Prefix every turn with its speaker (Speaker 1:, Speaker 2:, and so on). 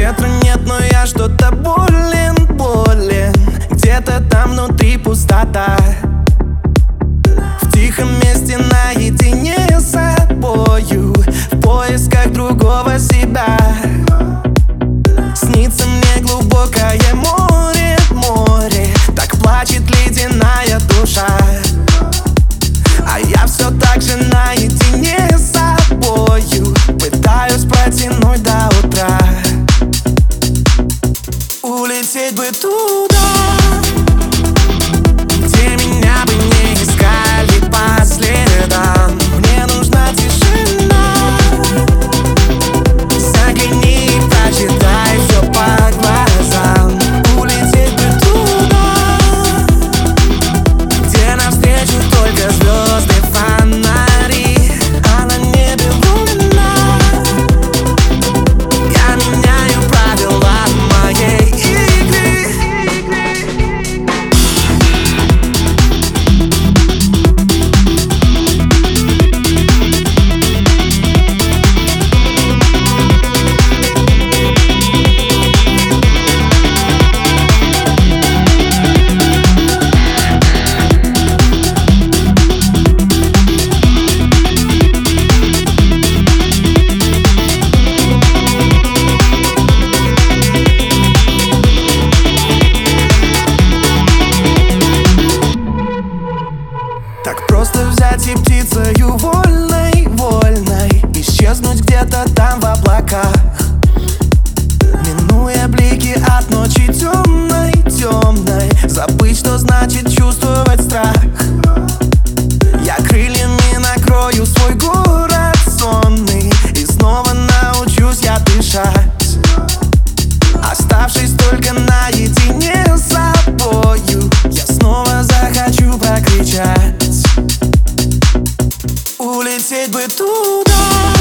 Speaker 1: Ветра нет, но я что-то болен, болен. Где-то там внутри пустота. туда. птицею вольной, вольной. Исчезнуть где-то там в облаках. Минуя близко лететь бы туда.